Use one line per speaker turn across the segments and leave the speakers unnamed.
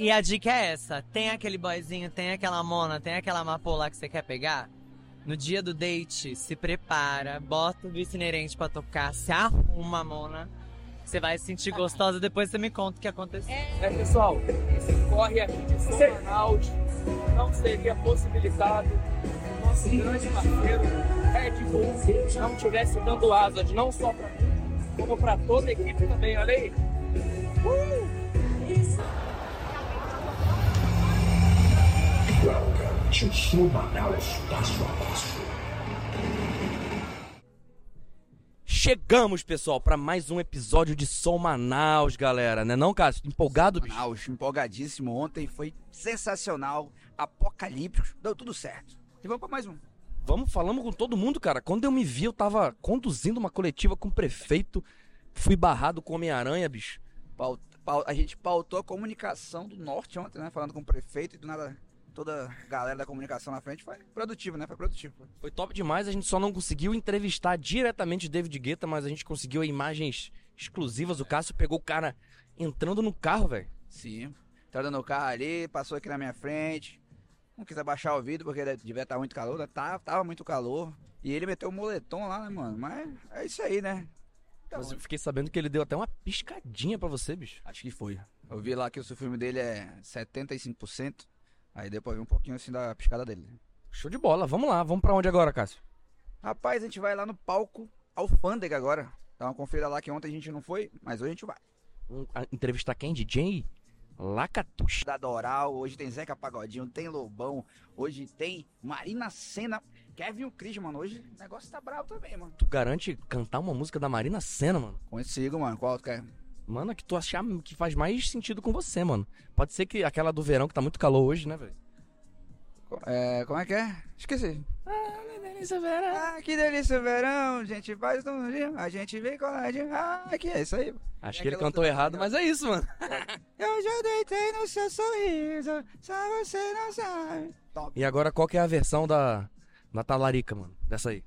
E a dica é essa: tem aquele boyzinho, tem aquela mona, tem aquela amapola que você quer pegar? No dia do date, se prepara, bota o vice inerente pra tocar, se arruma, mona. Você vai se sentir gostosa, depois você me conta o que aconteceu.
É, pessoal, esse corre aqui de São Manaus não seria possibilitado se o nosso grande parceiro Red Bull não tivesse dando asas, não só para mim, como para toda a equipe também. Olha aí.
To Sul Manaus Passo a Passo.
Chegamos, pessoal, para mais um episódio de Som Manaus, galera. Né não, Cássio? Empolgado, bicho?
Manaus, empolgadíssimo. Ontem foi sensacional, apocalíptico, deu tudo certo. E vamos para mais um.
Vamos, falamos com todo mundo, cara. Quando eu me vi, eu tava conduzindo uma coletiva com o prefeito. Fui barrado com Homem-Aranha, bicho.
Paut- pau- a gente pautou a comunicação do norte ontem, né? Falando com o prefeito e do nada toda a galera da comunicação na frente. Foi produtivo, né? Foi produtivo.
Foi top demais. A gente só não conseguiu entrevistar diretamente o David Guetta, mas a gente conseguiu imagens exclusivas. O Cássio pegou o cara entrando no carro, velho.
Sim. Entrando no carro ali, passou aqui na minha frente. Não quis abaixar o vidro porque devia estar muito calor, né? Tava, tava muito calor. E ele meteu o moletom lá, né, mano? Mas é isso aí, né?
Mas eu fiquei sabendo que ele deu até uma piscadinha pra você, bicho.
Acho que foi. Eu vi lá que o filme dele é 75%. Aí depois vi um pouquinho assim da piscada dele.
Show de bola. Vamos lá. Vamos pra onde agora, Cássio?
Rapaz, a gente vai lá no palco Alfândega agora. Dá uma conferida lá que ontem a gente não foi, mas hoje a gente vai.
Vamos a- entrevistar quem? DJ Lacatuxa.
Da Doral, hoje tem Zeca Pagodinho, tem Lobão, hoje tem Marina Senna, Kevin o Cris, mano. Hoje o negócio tá bravo também, mano.
Tu garante cantar uma música da Marina Senna, mano?
Consigo, mano. Qual tu quer?
Mano, que tu achar que faz mais sentido com você, mano. Pode ser que aquela do verão que tá muito calor hoje, né, velho?
É, como é que é? Esqueci. Ah, que delícia o verão, a gente faz um dia, a gente vem coladinho. Ah, que é isso aí.
Acho
É
que ele cantou errado, mas é isso, mano.
Eu já deitei no seu sorriso, só você não sabe. Top.
E agora, qual que é a versão da, da talarica, mano? Dessa aí.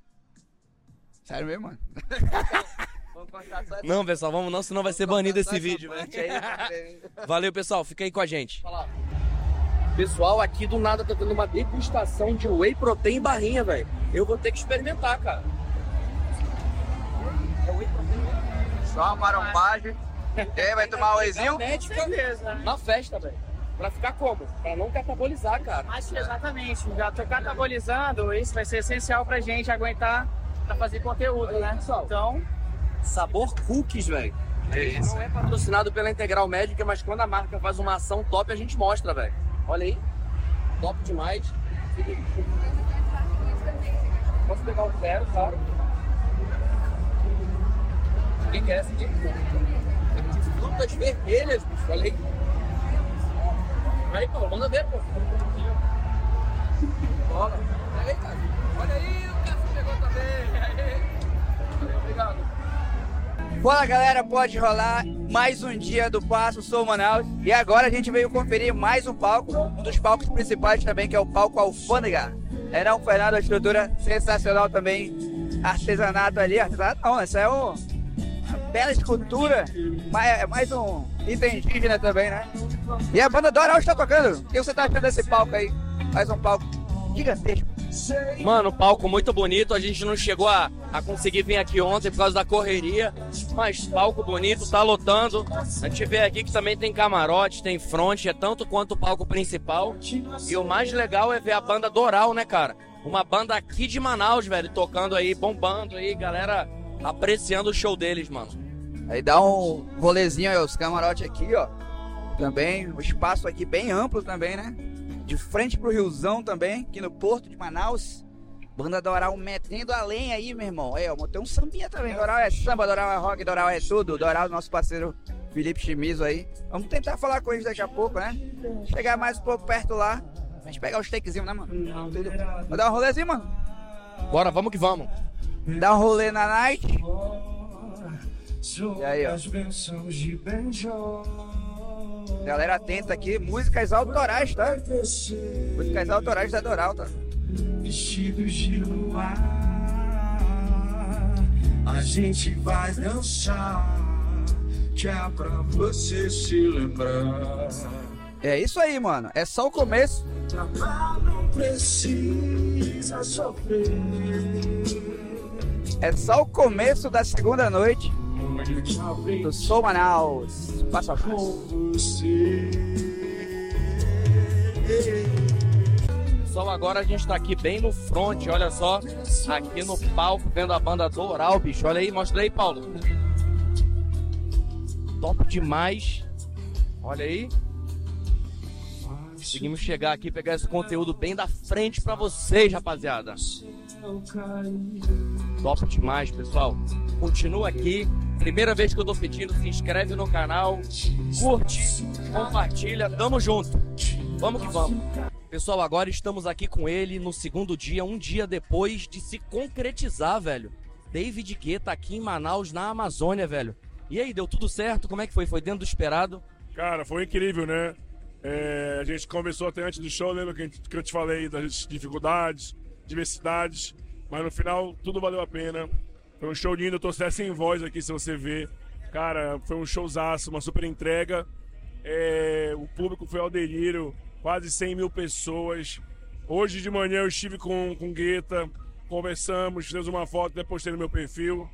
Sério mesmo, mano? Vamos cortar só essa
Não, pessoal, vamos não, senão vai ser banido esse vídeo,
aí.
Valeu, pessoal. Fica aí com a gente.
Pessoal, aqui do nada tá tendo uma degustação de whey protein em barrinha, velho. Eu vou ter que experimentar, cara. É whey protein
Só uma marombagem. Aí, vai tomar o wheyzinho?
médica na festa, velho. Pra ficar como? Pra não catabolizar, cara.
Acho que exatamente. Já tô catabolizando, isso vai ser essencial pra gente aguentar pra fazer conteúdo, né? Então,
Sabor cookies, velho. Não é patrocinado pela Integral Médica, mas quando a marca faz uma ação top, a gente mostra, velho. Olha aí. Top demais. Posso pegar o zero, claro. Quem quer essa aqui? De frutas vermelhas, bicho. Olha aí. Aí, pô, manda ver, pô. Bola. Olha aí, cara.
Fala galera, pode rolar mais um dia do Passo Sou Manaus. E agora a gente veio conferir mais um palco, um dos palcos principais também, que é o palco Alfândega. É não, Fernando, a estrutura sensacional também. Artesanato ali, artesanato não, essa é um- uma bela escultura, é mais um item indígena também, né? E a banda Doral está tocando. O que você tá achando desse palco aí? Mais um palco gigantesco.
Mano, palco muito bonito. A gente não chegou a, a conseguir vir aqui ontem por causa da correria. Mas palco bonito, tá lotando. A gente vê aqui que também tem camarote, tem fronte, é tanto quanto o palco principal. E o mais legal é ver a banda Doral, né, cara? Uma banda aqui de Manaus, velho, tocando aí, bombando aí, galera apreciando o show deles, mano.
Aí dá um rolezinho aí, os camarotes aqui, ó. Também, o espaço aqui bem amplo também, né? De frente pro Riozão também, aqui no Porto de Manaus. Banda Doral metendo a lenha aí, meu irmão. É, ó, tem um sambinha também. Doral é samba, Doral é rock, Doral é tudo. Doral, nosso parceiro Felipe Chimizo aí. Vamos tentar falar com eles daqui a pouco, né? Chegar mais um pouco perto lá. A gente pegar os takezinhos, né, mano? Tudo. Vou dar um rolezinho, mano.
Bora, vamos que vamos.
Dar um rolê na night. E aí, ó. Galera atenta aqui, músicas autorais, tá? Músicas autorais da Doral, tá?
Vestidos de luar, a gente vai dançar, que é pra você se lembrar.
É isso aí, mano. É só o começo.
Não precisa sofrer.
É só o começo da segunda noite do Sou Manaus. Passo a passo.
Pessoal, agora a gente tá aqui bem no front, olha só. Aqui no palco, vendo a banda Doral, bicho. Olha aí, mostra aí, Paulo. Top demais. Olha aí. Conseguimos chegar aqui pegar esse conteúdo bem da frente pra vocês, rapaziada. Top demais, pessoal. Continua aqui. Primeira vez que eu tô pedindo, se inscreve no canal, curte, compartilha. Tamo junto. Vamos que vamos. Pessoal, agora estamos aqui com ele no segundo dia, um dia depois de se concretizar, velho. David Guetta aqui em Manaus, na Amazônia, velho. E aí, deu tudo certo? Como é que foi? Foi dentro do esperado?
Cara, foi incrível, né? É, a gente conversou até antes do show, lembra que, que eu te falei das dificuldades, diversidades, mas no final tudo valeu a pena. Foi um show lindo, eu tô até sem voz aqui se você ver. Cara, foi um showzaço, uma super entrega. É, o público foi ao delírio, quase 100 mil pessoas. Hoje de manhã eu estive com, com Guetta, conversamos, fizemos uma foto, até postei no meu perfil.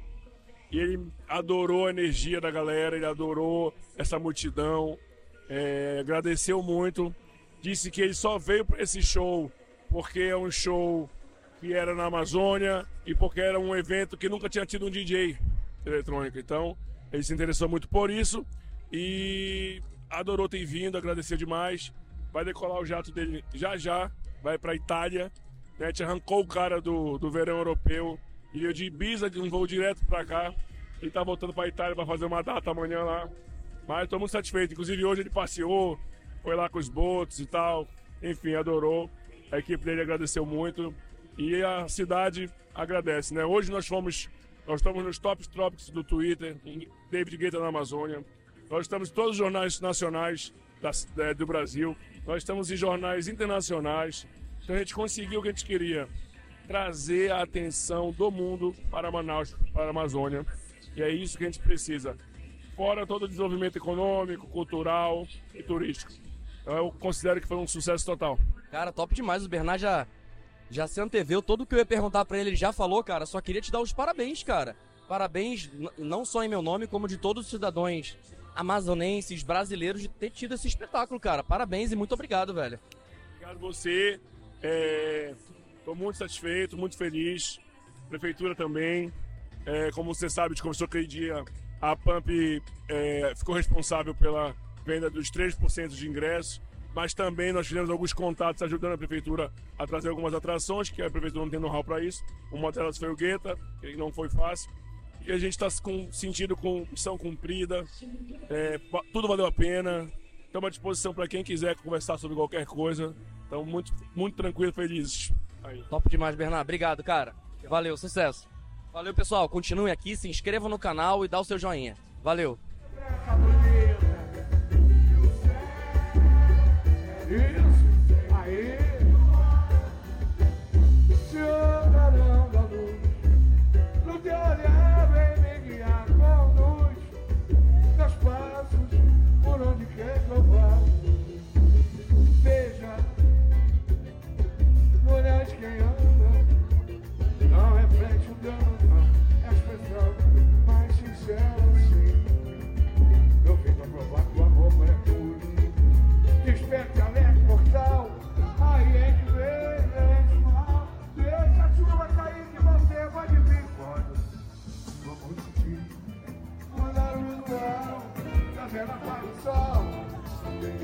E ele adorou a energia da galera, ele adorou essa multidão, é, agradeceu muito. Disse que ele só veio para esse show porque é um show que era na Amazônia e porque era um evento que nunca tinha tido um DJ eletrônico. Então, ele se interessou muito por isso e adorou ter vindo, agradeceu demais. Vai decolar o jato dele já já, vai para Itália. Né? A gente arrancou o cara do, do verão europeu. E eu de Ibiza, de um voo direto para cá. Ele tá voltando para Itália para fazer uma data amanhã lá. Mas estou muito satisfeito. Inclusive hoje ele passeou, foi lá com os botos e tal. Enfim, adorou. A equipe dele agradeceu muito. E a cidade agradece, né? Hoje nós fomos, nós estamos nos top topics do Twitter, David Guetta na Amazônia. Nós estamos em todos os jornais nacionais da, eh, do Brasil. Nós estamos em jornais internacionais. Então a gente conseguiu o que a gente queria. Trazer a atenção do mundo para Manaus, para a Amazônia. E é isso que a gente precisa. Fora todo o desenvolvimento econômico, cultural e turístico. Então eu considero que foi um sucesso total.
Cara, top demais. O Bernard já, já se anteveu. Tudo que eu ia perguntar pra ele, ele já falou, cara. Só queria te dar os parabéns, cara. Parabéns, não só em meu nome, como de todos os cidadãos amazonenses, brasileiros, de ter tido esse espetáculo, cara. Parabéns e muito obrigado, velho.
Obrigado você. Estou muito satisfeito, muito feliz. Prefeitura também. É, como você sabe, conversou aquele dia. A Pump é, ficou responsável pela venda dos 3% de ingressos. Mas também nós fizemos alguns contatos ajudando a prefeitura a trazer algumas atrações, que a prefeitura não tem know-how para isso. Uma delas foi o Guetta, que não foi fácil. E a gente está com, sentindo com missão cumprida. É, tudo valeu a pena. Estamos à disposição para quem quiser conversar sobre qualquer coisa. Então, muito, muito tranquilo, felizes. Aí.
Top demais, Bernardo. Obrigado, cara. Valeu, sucesso. Valeu, pessoal. Continue aqui, se inscreva no canal e dá o seu joinha. Valeu.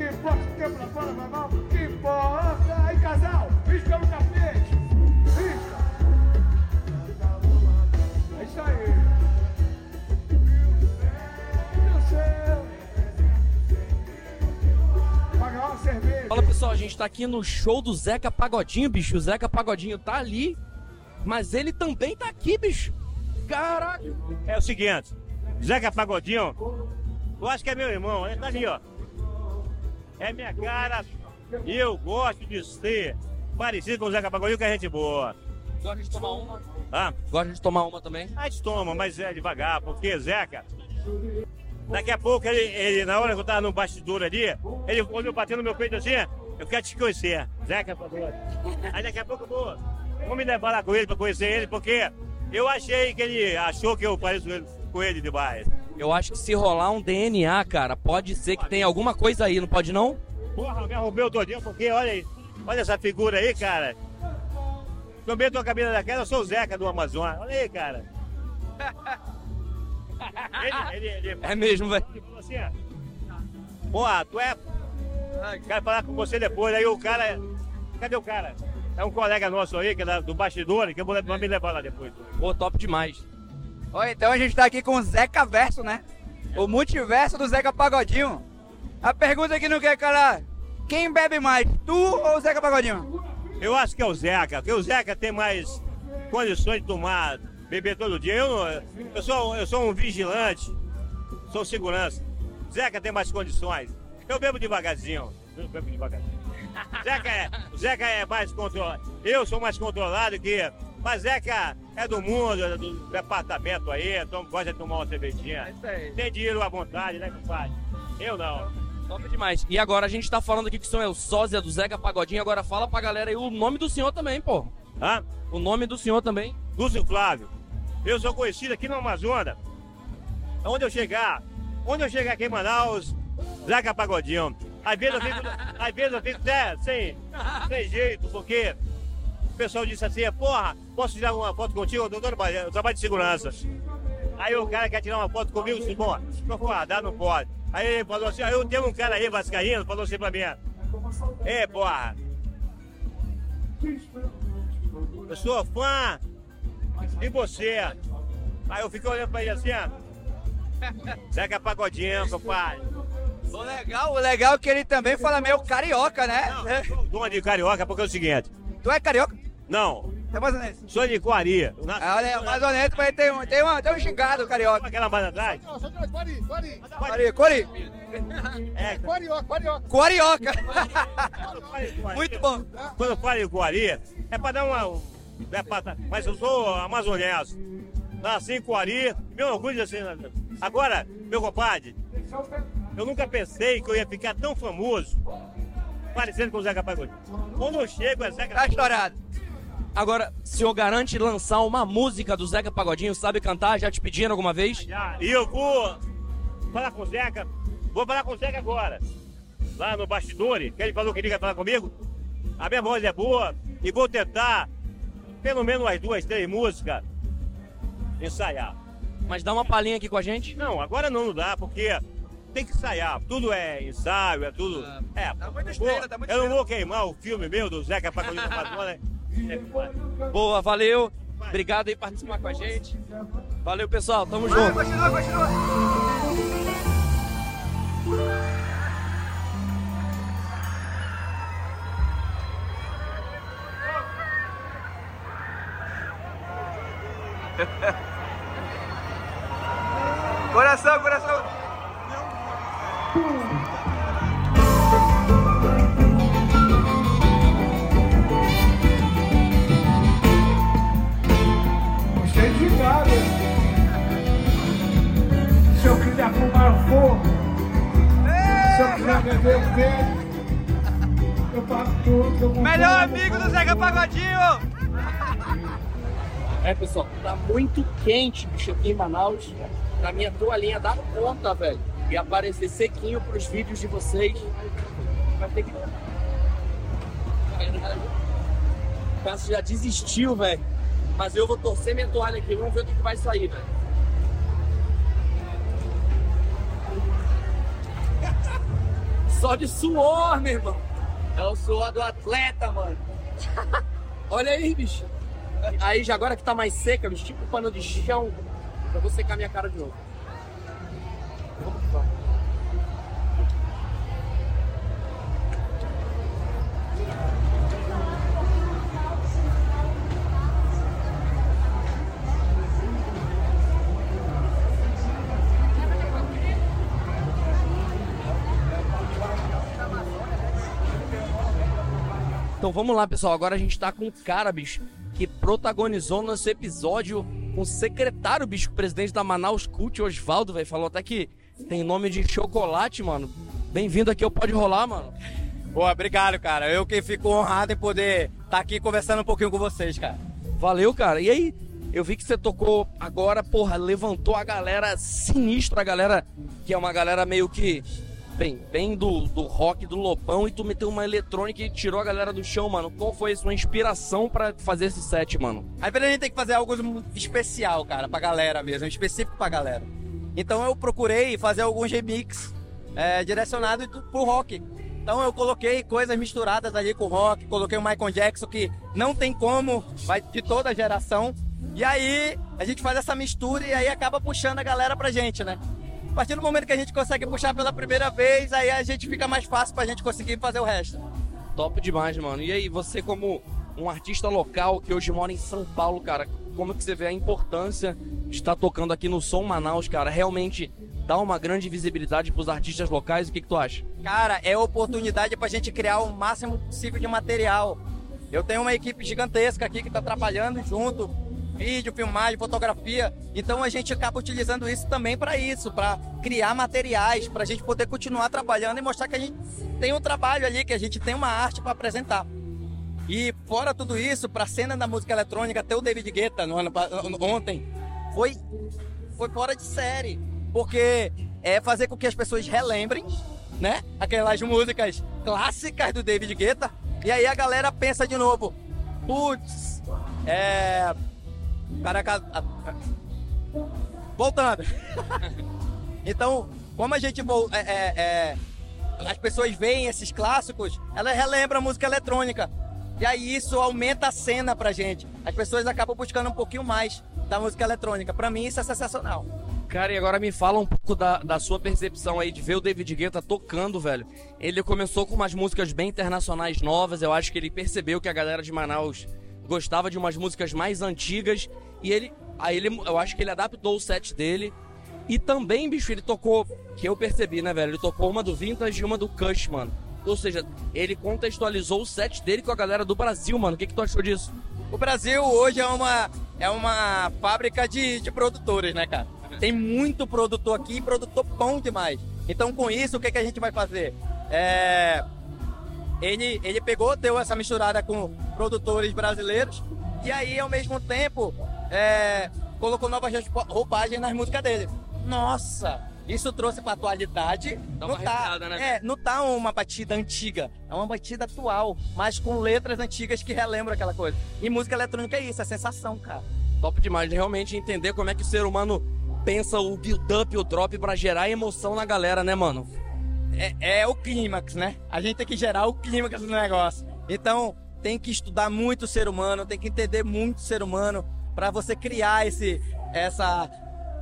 Que importa o tempo lá fora, vai mal? Que importa? Aí, casal, risca no tapete. Risca. É isso aí. O céu? Pagar uma cerveja.
Fala, pessoal. A gente tá aqui no show do Zeca Pagodinho, bicho. O Zeca Pagodinho tá ali, mas ele também tá aqui, bicho. Caraca.
É o seguinte, Zeca Pagodinho, eu acho que é meu irmão, ele tá ali, ó. É minha cara e eu gosto de ser parecido com o Zeca Pagodinho, que é gente boa.
Gosta de tomar uma?
Ah,
Gosta de tomar uma também?
a gente toma, mas é devagar, porque Zeca Daqui a pouco, ele, ele, na hora que eu tava no bastidor ali, ele olhou batendo no meu peito assim, eu quero te conhecer, Zeca Pagodinho. Aí daqui a pouco eu vou, vou me levar lá com ele pra conhecer ele, porque eu achei que ele achou que eu pareço com ele demais.
Eu acho que se rolar um DNA, cara, pode ser que tenha alguma coisa aí, não pode não?
Porra, me arrumei todinho, porque olha aí, olha essa figura aí, cara. Também tô com a cabeça daquela, eu sou o Zeca do Amazonas. Olha aí, cara. Ele, ele, ele,
É mesmo, velho.
ele falou assim, ó. Porra, tu é. Quero falar com você depois. Aí o cara. Cadê o cara? É um colega nosso aí, que é do bastidor, que eu vou me levar lá depois.
Pô, top demais.
Então a gente tá aqui com o Zeca Verso, né? O multiverso do Zeca Pagodinho. A pergunta que não quer calar: quem bebe mais, tu ou o Zeca Pagodinho?
Eu acho que é o Zeca, porque o Zeca tem mais condições de tomar, beber todo dia. Eu, eu, sou, eu sou um vigilante, sou segurança. Zeca tem mais condições. Eu bebo devagarzinho. Eu bebo devagarzinho. Zeca é, o Zeca é mais controlado. Eu sou mais controlado que. Mas Zeca é do mundo, é do departamento aí, então gosta de tomar uma cervejinha. Tem dinheiro à vontade, né, compadre? Eu não.
Top demais. E agora a gente tá falando aqui que o senhor é o sósia do Zeca Pagodinho, agora fala pra galera aí o nome do senhor também, pô.
Hã?
O nome do senhor também.
Lúcio Flávio. Eu sou conhecido aqui no Amazonas. Onde eu chegar, onde eu chegar aqui em Manaus, Zeca Pagodinho. Às vezes eu fico, às vezes eu fico até sem, sem jeito, porque o pessoal disse assim, porra, posso tirar uma foto contigo? Eu, tô trabalhando, eu trabalho de segurança. Aí o cara quer tirar uma foto comigo, disse, bom, não for guardar, não pode. Aí ele falou assim, ó, eu tenho um cara aí, vascaíno, falou assim pra mim, Ei, porra, eu sou fã de você. Aí eu fiquei olhando pra ele assim, ó. Zeca Pagodinho, compadre.
O legal, o legal é que ele também fala meio carioca, né?
Dom de carioca, porque é o seguinte.
Tu é carioca?
Não,
É amazonense?
sou de Coaria. Na...
Ah, Olha, amazonense, mas tem um, tem, uma, tem um xingado carioca.
Aquela mais atrás.
Cori, cori.
É,
Carioca.
quando eu falo em Coaria-
Muito bom.
Quando eu falo em Coaria, é pra dar uma. É pra, mas eu sou amazonense. Nasci em Coari, meu orgulho assim. né? Agora, meu compadre, eu nunca pensei que eu ia ficar tão famoso parecendo com o Zeca Pagodinho. Quando eu chego, é Zeca
Tá estourado.
Agora, o senhor garante lançar uma música do Zeca Pagodinho, sabe cantar? Já te pediram alguma vez?
Já. E eu vou falar com o Zeca. Vou falar com o Zeca agora. Lá no bastidor, que ele falou que queria falar comigo. A minha voz é boa. E vou tentar, pelo menos umas duas, três músicas, ensaiar.
Mas dá uma palhinha aqui com a gente.
Não, agora não dá, porque tem que ensaiar. Tudo é ensaio, é tudo. É,
Tá muito
vou-
estrela, tá muito
eu não vou queimar o filme meu do Zeca Pagodinho da Amazônia.
Boa, valeu. Obrigado aí por participar com a gente. Valeu, pessoal. Tamo junto.
continua, continua.
Tá muito quente, bicho, aqui em Manaus. Pra minha toalhinha dar conta, velho. E aparecer sequinho pros vídeos de vocês. Vai ter que. O Cássio já desistiu, velho. Mas eu vou torcer minha toalha aqui, vamos ver o que que vai sair, velho. Só de suor, meu irmão. É o suor do atleta, mano. Olha aí, bicho. Aí, já agora que tá mais seca, bicho, tipo pano de chão, eu vou secar minha cara de novo.
Então vamos lá, pessoal. Agora a gente tá com um cara, bicho, que protagonizou nosso episódio com o secretário, bicho, presidente da Manaus Cult, Osvaldo, velho. Falou até que tem nome de chocolate, mano. Bem-vindo aqui ao Pode Rolar, mano.
Boa, obrigado, cara. Eu que fico honrado em poder estar aqui conversando um pouquinho com vocês, cara.
Valeu, cara. E aí, eu vi que você tocou agora, porra, levantou a galera sinistra, a galera que é uma galera meio que. Bem, bem do, do rock do Lopão e tu meteu uma eletrônica e tirou a galera do chão, mano. Qual foi a sua inspiração pra fazer esse set, mano?
Às vezes a gente tem que fazer algo especial, cara, pra galera mesmo, específico pra galera. Então eu procurei fazer alguns remix é, direcionados pro rock. Então eu coloquei coisas misturadas ali com rock, coloquei o Michael Jackson que não tem como, vai de toda a geração. E aí a gente faz essa mistura e aí acaba puxando a galera pra gente, né? A partir do momento que a gente consegue puxar pela primeira vez, aí a gente fica mais fácil pra gente conseguir fazer o resto.
Top demais, mano. E aí, você como um artista local que hoje mora em São Paulo, cara, como que você vê a importância de estar tocando aqui no Som Manaus, cara? Realmente dá uma grande visibilidade pros artistas locais? O que, que tu acha?
Cara, é oportunidade pra gente criar o máximo possível de material. Eu tenho uma equipe gigantesca aqui que tá trabalhando junto, vídeo, filmagem, fotografia. Então a gente acaba utilizando isso também para isso, para criar materiais, para a gente poder continuar trabalhando e mostrar que a gente tem um trabalho ali, que a gente tem uma arte para apresentar. E fora tudo isso, para a cena da música eletrônica, até o David Guetta no ano, ontem foi foi fora de série, porque é fazer com que as pessoas relembrem, né, aquelas músicas clássicas do David Guetta. E aí a galera pensa de novo, putz, é, Caraca. Voltando. então, como a gente. É, é, é, as pessoas veem esses clássicos, elas relembram a música eletrônica. E aí isso aumenta a cena pra gente. As pessoas acabam buscando um pouquinho mais da música eletrônica. Pra mim isso é sensacional.
Cara, e agora me fala um pouco da, da sua percepção aí de ver o David Guetta tocando, velho. Ele começou com umas músicas bem internacionais novas. Eu acho que ele percebeu que a galera de Manaus gostava de umas músicas mais antigas e ele, aí ele, eu acho que ele adaptou o set dele. E também, bicho, ele tocou, que eu percebi, né, velho? Ele tocou uma do Vintage e uma do Kush, mano. Ou seja, ele contextualizou o set dele com a galera do Brasil, mano. O que, que tu achou disso?
O Brasil hoje é uma, é uma fábrica de, de produtores, né, cara? Tem muito produtor aqui, produtor bom demais. Então, com isso, o que, que a gente vai fazer? É, ele, ele pegou, deu essa misturada com produtores brasileiros e aí, ao mesmo tempo, é, colocou novas roupagens nas músicas dele. Nossa! Isso trouxe pra atualidade.
Dá
não
tá, né?
É, não tá uma batida antiga, é uma batida atual, mas com letras antigas que relembram aquela coisa. E música eletrônica é isso, é sensação, cara.
Top demais, realmente entender como é que o ser humano pensa o build-up e o drop para gerar emoção na galera, né, mano?
É, é o clímax, né? A gente tem que gerar o clímax do negócio. Então, tem que estudar muito o ser humano, tem que entender muito o ser humano para você criar esse essa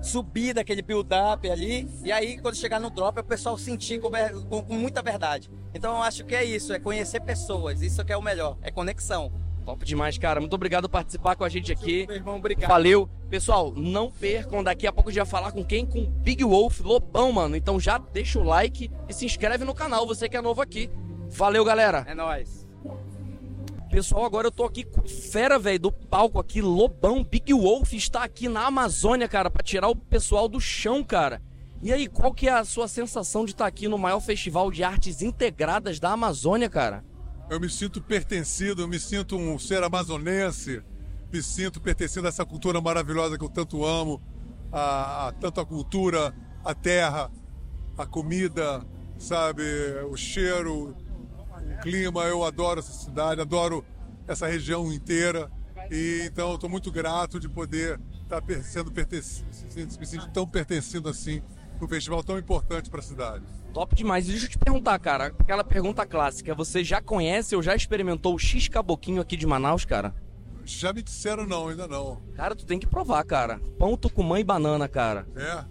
subida, aquele build-up ali. E aí, quando chegar no drop, o pessoal sentir com, com, com, muita verdade. Então, eu acho que é isso, é conhecer pessoas. Isso que é o melhor, é conexão.
Top demais, cara. Muito obrigado por participar com a gente aqui.
Meu irmão, obrigado.
Valeu. Pessoal, não percam. Daqui a pouco vai falar com quem? Com Big Wolf, Lobão, mano. Então já deixa o like e se inscreve no canal, você que é novo aqui. Valeu, galera.
É nóis.
Pessoal, agora eu tô aqui com fera, velho, do palco aqui, Lobão, Big Wolf está aqui na Amazônia, cara, para tirar o pessoal do chão, cara. E aí, qual que é a sua sensação de estar tá aqui no maior festival de artes integradas da Amazônia, cara?
Eu me sinto pertencido, eu me sinto um ser amazonense, me sinto pertencendo a essa cultura maravilhosa que eu tanto amo, a, a tanto a cultura, a terra, a comida, sabe, o cheiro, o clima. Eu adoro essa cidade, adoro essa região inteira. E então eu estou muito grato de poder estar tá sendo pertencido, me sinto tão pertencendo assim um festival tão importante para a cidade.
Top demais. Deixa eu te perguntar, cara, aquela pergunta clássica. Você já conhece ou já experimentou o X Caboquinho aqui de Manaus, cara?
Já me disseram não, ainda não.
Cara, tu tem que provar, cara. Pão, tucumã e banana, cara.
É?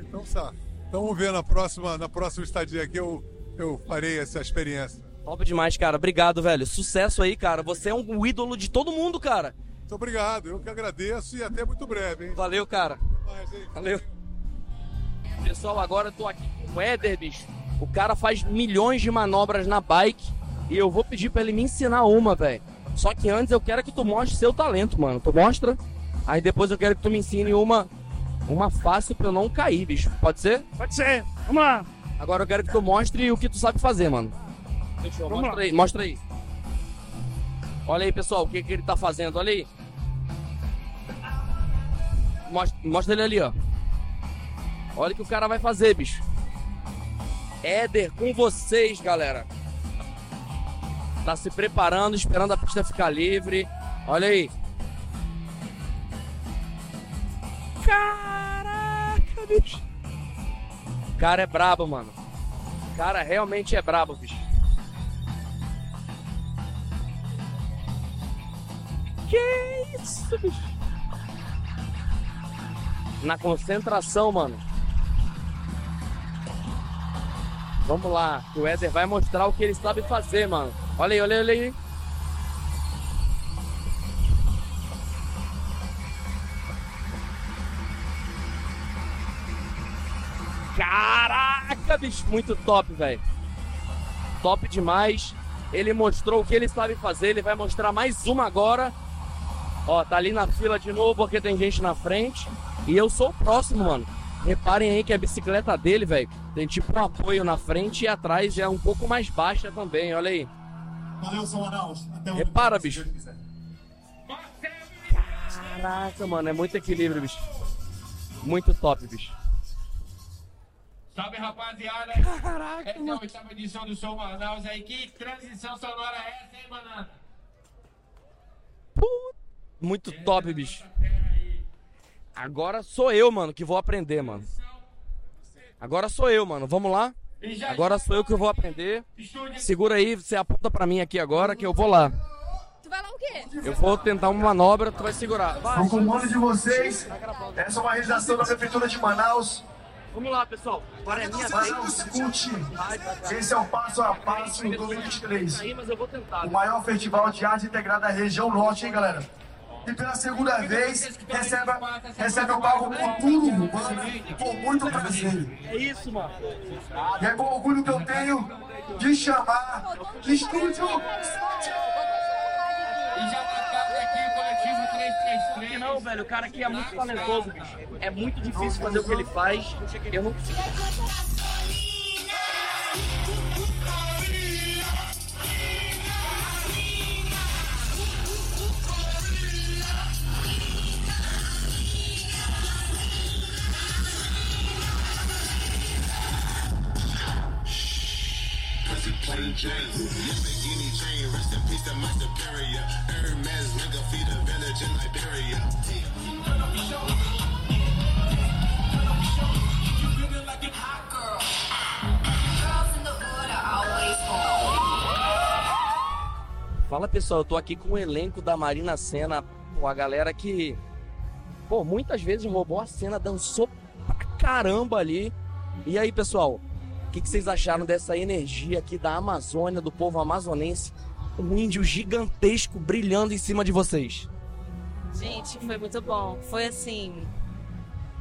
Então tá. Então vamos ver na próxima, na próxima estadia aqui eu, eu farei essa experiência.
Top demais, cara. Obrigado, velho. Sucesso aí, cara. Você é um ídolo de todo mundo, cara.
Muito obrigado. Eu que agradeço e até muito breve, hein?
Valeu, cara. Mais, Valeu. Pessoal, agora eu tô aqui com o Éder, bicho. O cara faz milhões de manobras na bike e eu vou pedir para ele me ensinar uma, velho. Só que antes eu quero que tu mostre seu talento, mano. Tu mostra, aí depois eu quero que tu me ensine uma Uma fácil pra eu não cair, bicho. Pode ser?
Pode ser. Vamos lá.
Agora eu quero que tu mostre o que tu sabe fazer, mano. Deixa eu,
Vamos
mostra
lá.
aí, mostra aí. Olha aí, pessoal, o que, que ele tá fazendo, olha aí. Mostra, mostra ele ali, ó. Olha o que o cara vai fazer, bicho. Éder com vocês, galera. Tá se preparando, esperando a pista ficar livre. Olha aí. Caraca, bicho. Cara é brabo, mano. Cara realmente é brabo, bicho. Que isso, bicho? Na concentração, mano. Vamos lá, o Éder vai mostrar o que ele sabe fazer, mano. Olha aí, olha aí, olha aí. Caraca, bicho, muito top, velho. Top demais. Ele mostrou o que ele sabe fazer, ele vai mostrar mais uma agora. Ó, tá ali na fila de novo porque tem gente na frente. E eu sou o próximo, mano. Reparem aí que a bicicleta dele, velho, tem tipo um apoio na frente e atrás é um pouco mais baixa também, olha aí.
Valeu, São Manaus. Até o
Repara, bicho. Caraca, mano, é muito equilíbrio, bicho. Muito top, bicho.
Salve rapaziada!
Caraca,
Essa é a oitava edição do Show Manaus aí. Que transição sonora é essa, hein, manana?
Muito top, bicho. Agora sou eu, mano, que vou aprender, mano. Agora sou eu, mano. Vamos lá? Agora sou eu que vou aprender. Segura aí, você aponta pra mim aqui agora que eu vou lá.
Tu vai lá o quê?
Eu vou tentar uma manobra, tu vai segurar. Vai.
Com o comando de vocês, essa é uma realização da Prefeitura de Manaus.
Vamos lá, pessoal. Agora é minha
Manaus Cult. Esse é o passo a passo em 2023.
mas eu vou tentar.
O maior festival de arte integrada da região norte, hein, galera? E pela segunda vez, recebe, recebe o palco Cultura Urbana com muito prazer.
É isso, mano.
E é com orgulho que eu tenho de chamar de Estúdio
E já marcado aqui o coletivo 333.
Não, velho, o cara aqui é muito talentoso, bicho. É muito difícil fazer o que ele faz. Eu não Fala pessoal, eu tô aqui com o elenco da Marina Senna, a galera que, pô, muitas vezes roubou a cena, dançou pra caramba ali. E aí pessoal, que, que vocês acharam dessa energia aqui da Amazônia, do povo amazonense? Um índio gigantesco brilhando em cima de vocês.
Gente, foi muito bom. Foi assim.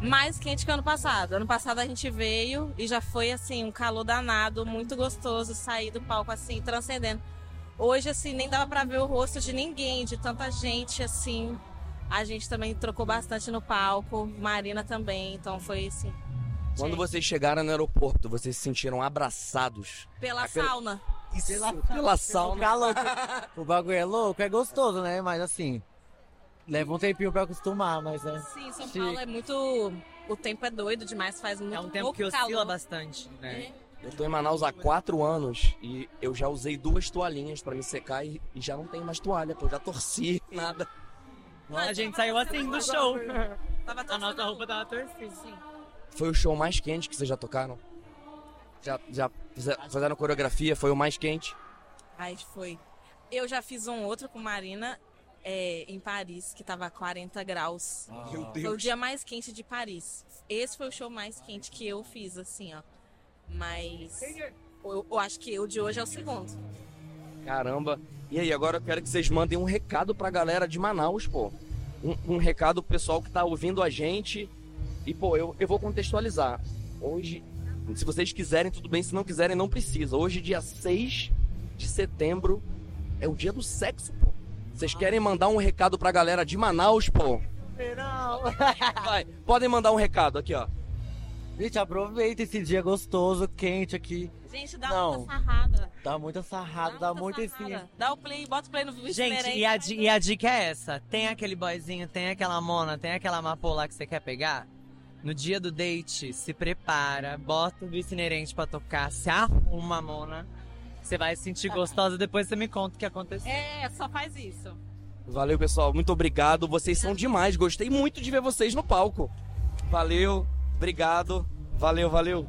Mais quente que ano passado. Ano passado a gente veio e já foi assim, um calor danado, muito gostoso sair do palco assim, transcendendo. Hoje, assim, nem dava pra ver o rosto de ninguém, de tanta gente assim. A gente também trocou bastante no palco, Marina também, então foi assim.
Quando vocês chegaram no aeroporto, vocês se sentiram abraçados?
Pela
Aquela-
sauna.
Pela, pela sauna.
Calor. o bagulho é louco, é gostoso, né? Mas assim, leva um tempinho pra acostumar, mas é.
Sim, São Paulo é muito. O tempo é doido demais, faz muito
É um tempo que oscila
calor.
bastante, né?
Eu tô em Manaus há quatro anos e eu já usei duas toalhinhas pra me secar e, e já não tenho mais toalha, pô. Eu já torci, nada.
a gente saiu assim do show.
Tava
a nossa roupa tava torcida.
Sim.
Foi o show mais quente que vocês já tocaram? Já, já fize- fizeram coreografia? Foi o mais quente?
Ai, foi. Eu já fiz um outro com Marina é, em Paris, que tava 40 graus.
Meu
Foi o
Deus.
dia mais quente de Paris. Esse foi o show mais quente que eu fiz, assim, ó. Mas eu, eu acho que o de hoje é o segundo.
Caramba. E aí, agora eu quero que vocês mandem um recado pra galera de Manaus, pô. Um, um recado pro pessoal que tá ouvindo a gente. E, pô, eu, eu vou contextualizar. Hoje, se vocês quiserem, tudo bem. Se não quiserem, não precisa. Hoje, dia 6 de setembro, é o dia do sexo, pô. Vocês querem mandar um recado pra galera de Manaus, pô?
Verão.
Vai, podem mandar um recado aqui, ó.
Gente, aproveita esse dia gostoso, quente aqui.
Gente, dá
Não.
muita sarrada.
Dá muita sarrada, dá, muito esse.
Dá o play, bota o play no vídeo
Gente, e a, di- e a dica é essa: tem aquele boyzinho, tem aquela mona, tem aquela amapola lá que você quer pegar. No dia do date, se prepara, bota o vice inerente pra tocar, se arruma, mona. Você vai se sentir gostosa, depois você me conta o que aconteceu.
É, só faz isso.
Valeu, pessoal. Muito obrigado. Vocês são demais. Gostei muito de ver vocês no palco. Valeu. Obrigado. Valeu, valeu.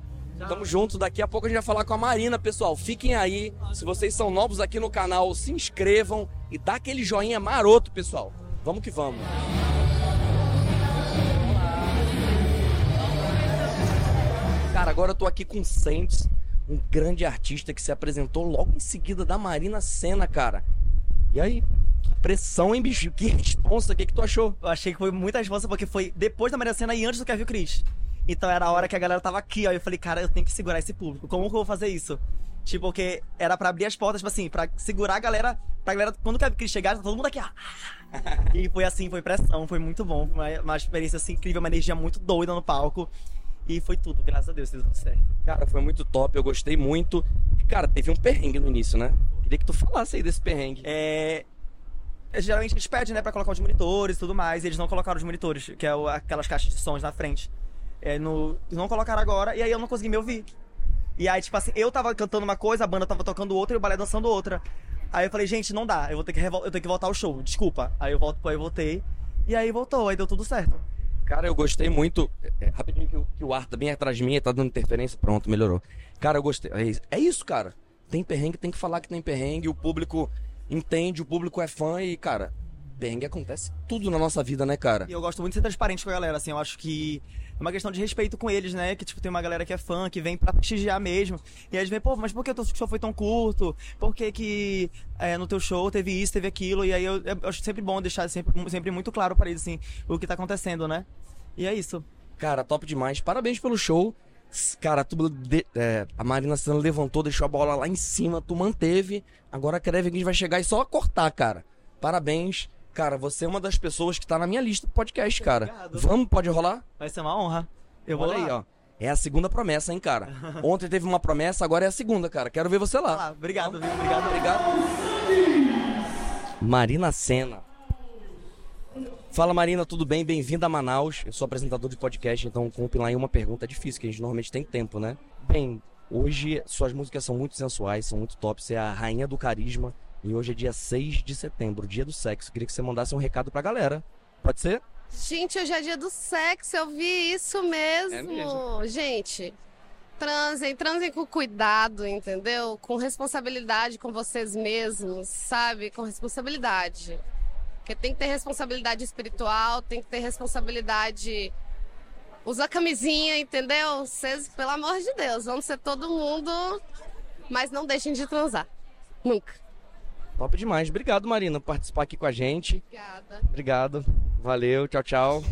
Tamo junto. Daqui a pouco a gente vai falar com a Marina, pessoal. Fiquem aí. Se vocês são novos aqui no canal, se inscrevam e dá aquele joinha maroto, pessoal. Vamos que vamos. Cara, agora eu tô aqui com o Saints, um grande artista que se apresentou logo em seguida da Marina Senna, cara. E aí? Que pressão, hein, bicho? Que responsa, o que, que tu achou?
Eu achei que foi muita resposta porque foi depois da Maria Cena e antes do Kevin Chris. Então era a hora que a galera tava aqui, ó. Eu falei, cara, eu tenho que segurar esse público. Como que eu vou fazer isso? Tipo, porque era pra abrir as portas, tipo assim, pra segurar a galera. Pra galera, quando o Kevin Chris chegar, tá todo mundo aqui, ó. E foi assim, foi pressão, foi muito bom. Foi uma, uma experiência assim, incrível, uma energia muito doida no palco. E foi tudo, graças a Deus, deu tudo certo.
Cara, foi muito top, eu gostei muito. E, cara, teve um perrengue no início, né? Queria que tu falasse aí desse perrengue.
É. Geralmente eles pedem, né, pra colocar os monitores e tudo mais, e eles não colocaram os monitores, que é o- aquelas caixas de sons na frente. É, no, eles não colocaram agora, e aí eu não consegui me ouvir. E aí, tipo assim, eu tava cantando uma coisa, a banda tava tocando outra e o balé dançando outra. Aí eu falei, gente, não dá, eu vou ter que, eu tenho que voltar ao show, desculpa. Aí eu volto, aí eu voltei, e aí voltou, aí deu tudo certo.
Cara, eu gostei muito. É, é, rapidinho que, o- que o ar tá bem atrás de mim, tá dando interferência. Pronto, melhorou. Cara, eu gostei. É isso, é isso, cara. Tem perrengue, tem que falar que tem perrengue. O público entende, o público é fã e, cara, perrengue acontece tudo na nossa vida, né, cara?
E eu gosto muito de ser transparente com a galera, assim, eu acho que é uma questão de respeito com eles, né? Que, tipo, tem uma galera que é fã, que vem pra prestigiar mesmo. E aí eles vêm, pô, mas por que o teu show foi tão curto? Por que que é, no teu show teve isso, teve aquilo? E aí eu, eu acho sempre bom deixar sempre, sempre muito claro pra eles, assim, o que tá acontecendo, né? E é isso.
Cara, top demais. Parabéns pelo show. Cara, tu de- é, a Marina Senna levantou, deixou a bola lá em cima, tu manteve. Agora a Kevin vai chegar e só cortar, cara. Parabéns. Cara, você é uma das pessoas que tá na minha lista do podcast, cara.
Obrigado.
Vamos, pode rolar?
Vai ser uma honra. Eu vou
Olha
lá.
aí, ó. É a segunda promessa, hein, cara. Ontem teve uma promessa, agora é a segunda, cara. Quero ver você lá.
Ah, obrigado, viu? Obrigado,
obrigado. Marina Senna. Fala Marina, tudo bem? Bem-vinda a Manaus. Eu sou apresentador de podcast, então compilar em uma pergunta é difícil, que a gente normalmente tem tempo, né? Bem, hoje suas músicas são muito sensuais, são muito top. Você é a rainha do carisma. E hoje é dia 6 de setembro, dia do sexo. Queria que você mandasse um recado pra galera. Pode ser?
Gente, hoje é dia do sexo, eu vi isso mesmo.
É mesmo.
Gente, transem, transem com cuidado, entendeu? Com responsabilidade com vocês mesmos, sabe? Com responsabilidade. Porque tem que ter responsabilidade espiritual, tem que ter responsabilidade. Usa camisinha, entendeu? Vocês, pelo amor de Deus, vamos ser todo mundo, mas não deixem de transar. Nunca.
Top demais. Obrigado, Marina, por participar aqui com a gente.
Obrigada.
Obrigado. Valeu, tchau, tchau.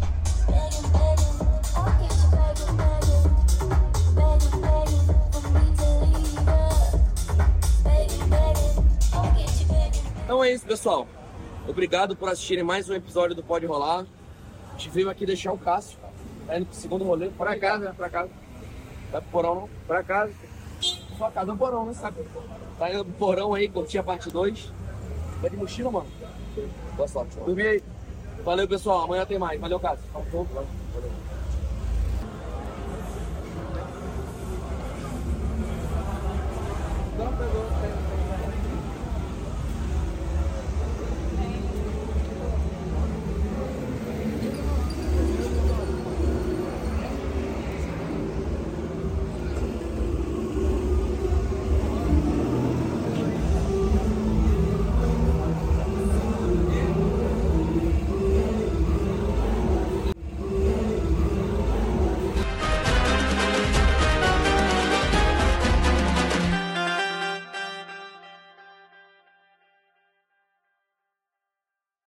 Então é isso, pessoal. Obrigado por assistirem mais um episódio do Pode Rolar. A gente veio aqui deixar o Cássio. Tá indo pro segundo rolê. Pra casa, pra casa. Vai pro porão, não? Pra casa. Sua casa é um porão, né? Sabe? Tá indo pro porão aí, curtir a parte 2. Vai de mochila, mano? Boa sorte, mano. Dormi aí. Valeu, pessoal. Amanhã tem mais. Valeu, Cássio. Junto. Valeu. Não pegou.